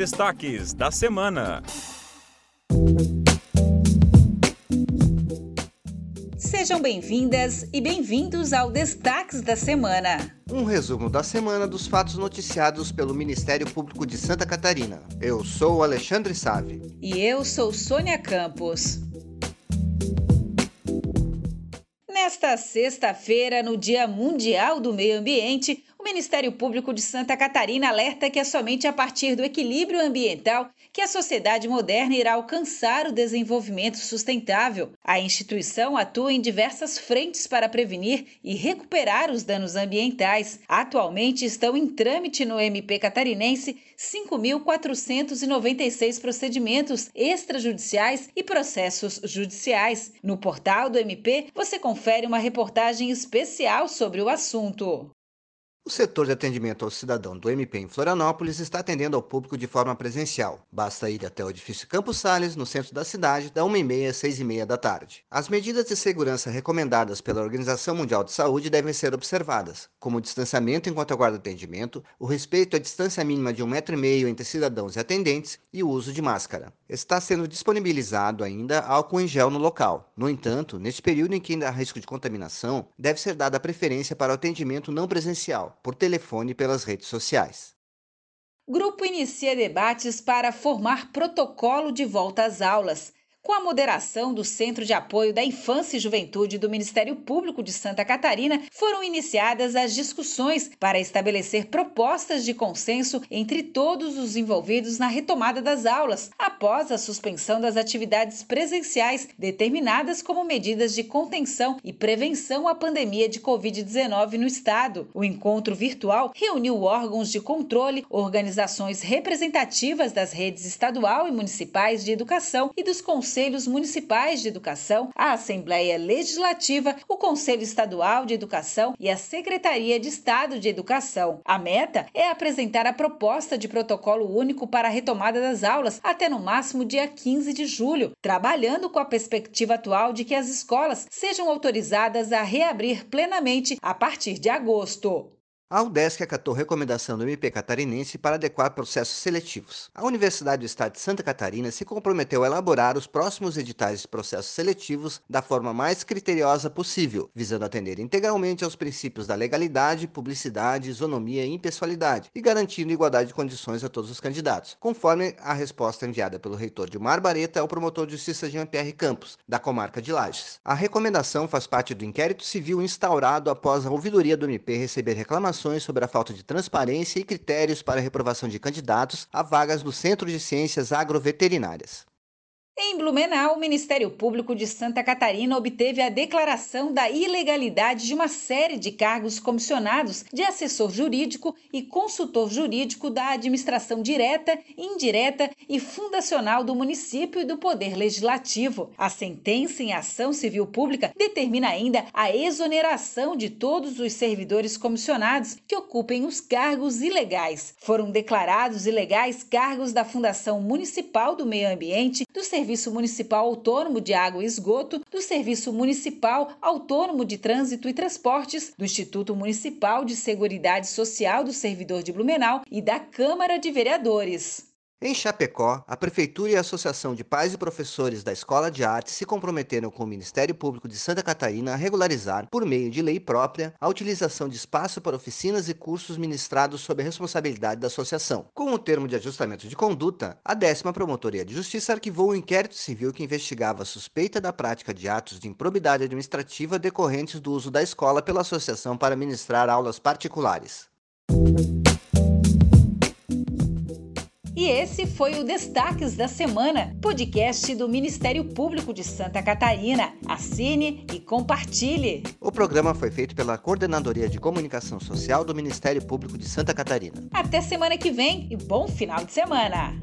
destaques da semana. Sejam bem-vindas e bem-vindos ao Destaques da Semana. Um resumo da semana dos fatos noticiados pelo Ministério Público de Santa Catarina. Eu sou Alexandre Save. E eu sou Sônia Campos. Nesta sexta-feira, no Dia Mundial do Meio Ambiente, Ministério Público de Santa Catarina alerta que é somente a partir do equilíbrio ambiental que a sociedade moderna irá alcançar o desenvolvimento sustentável. A instituição atua em diversas frentes para prevenir e recuperar os danos ambientais. Atualmente estão em trâmite no MP catarinense 5.496 procedimentos extrajudiciais e processos judiciais. No portal do MP, você confere uma reportagem especial sobre o assunto. O setor de atendimento ao cidadão do MP em Florianópolis está atendendo ao público de forma presencial. Basta ir até o edifício Campos Sales, no centro da cidade, da 1h30 às 6h30 da tarde. As medidas de segurança recomendadas pela Organização Mundial de Saúde devem ser observadas, como o distanciamento enquanto aguarda atendimento, o respeito à distância mínima de um metro e meio entre cidadãos e atendentes e o uso de máscara. Está sendo disponibilizado ainda álcool em gel no local. No entanto, neste período em que ainda há risco de contaminação, deve ser dada preferência para o atendimento não presencial por telefone e pelas redes sociais. Grupo inicia debates para formar protocolo de volta às aulas. Com a moderação do Centro de Apoio da Infância e Juventude do Ministério Público de Santa Catarina, foram iniciadas as discussões para estabelecer propostas de consenso entre todos os envolvidos na retomada das aulas, após a suspensão das atividades presenciais determinadas como medidas de contenção e prevenção à pandemia de Covid-19 no estado. O encontro virtual reuniu órgãos de controle, organizações representativas das redes estadual e municipais de educação e dos conselhos conselhos municipais de educação, a Assembleia Legislativa, o Conselho Estadual de Educação e a Secretaria de Estado de Educação. A meta é apresentar a proposta de protocolo único para a retomada das aulas até no máximo dia 15 de julho, trabalhando com a perspectiva atual de que as escolas sejam autorizadas a reabrir plenamente a partir de agosto. A UDESC acatou recomendação do MP catarinense para adequar processos seletivos. A Universidade do Estado de Santa Catarina se comprometeu a elaborar os próximos editais de processos seletivos da forma mais criteriosa possível, visando atender integralmente aos princípios da legalidade, publicidade, isonomia e impessoalidade, e garantindo igualdade de condições a todos os candidatos, conforme a resposta enviada pelo reitor Dilmar Bareta ao promotor de justiça Jean-Pierre Campos, da comarca de Lages. A recomendação faz parte do inquérito civil instaurado após a ouvidoria do MP receber reclamações informações sobre a falta de transparência e critérios para a reprovação de candidatos a vagas no Centro de Ciências Agroveterinárias. Em Blumenau, o Ministério Público de Santa Catarina obteve a declaração da ilegalidade de uma série de cargos comissionados de assessor jurídico e consultor jurídico da administração direta, indireta e fundacional do município e do Poder Legislativo. A sentença em ação civil pública determina ainda a exoneração de todos os servidores comissionados que ocupem os cargos ilegais. Foram declarados ilegais cargos da Fundação Municipal do Meio Ambiente, do Serviço Serviço Municipal Autônomo de Água e Esgoto, do Serviço Municipal Autônomo de Trânsito e Transportes, do Instituto Municipal de Seguridade Social do Servidor de Blumenau e da Câmara de Vereadores. Em Chapecó, a Prefeitura e a Associação de Pais e Professores da Escola de Arte se comprometeram com o Ministério Público de Santa Catarina a regularizar, por meio de lei própria, a utilização de espaço para oficinas e cursos ministrados sob a responsabilidade da associação. Com o termo de ajustamento de conduta, a décima Promotoria de Justiça arquivou o um inquérito civil que investigava a suspeita da prática de atos de improbidade administrativa decorrentes do uso da escola pela associação para ministrar aulas particulares. E esse foi o Destaques da Semana, podcast do Ministério Público de Santa Catarina. Assine e compartilhe. O programa foi feito pela Coordenadoria de Comunicação Social do Ministério Público de Santa Catarina. Até semana que vem e bom final de semana.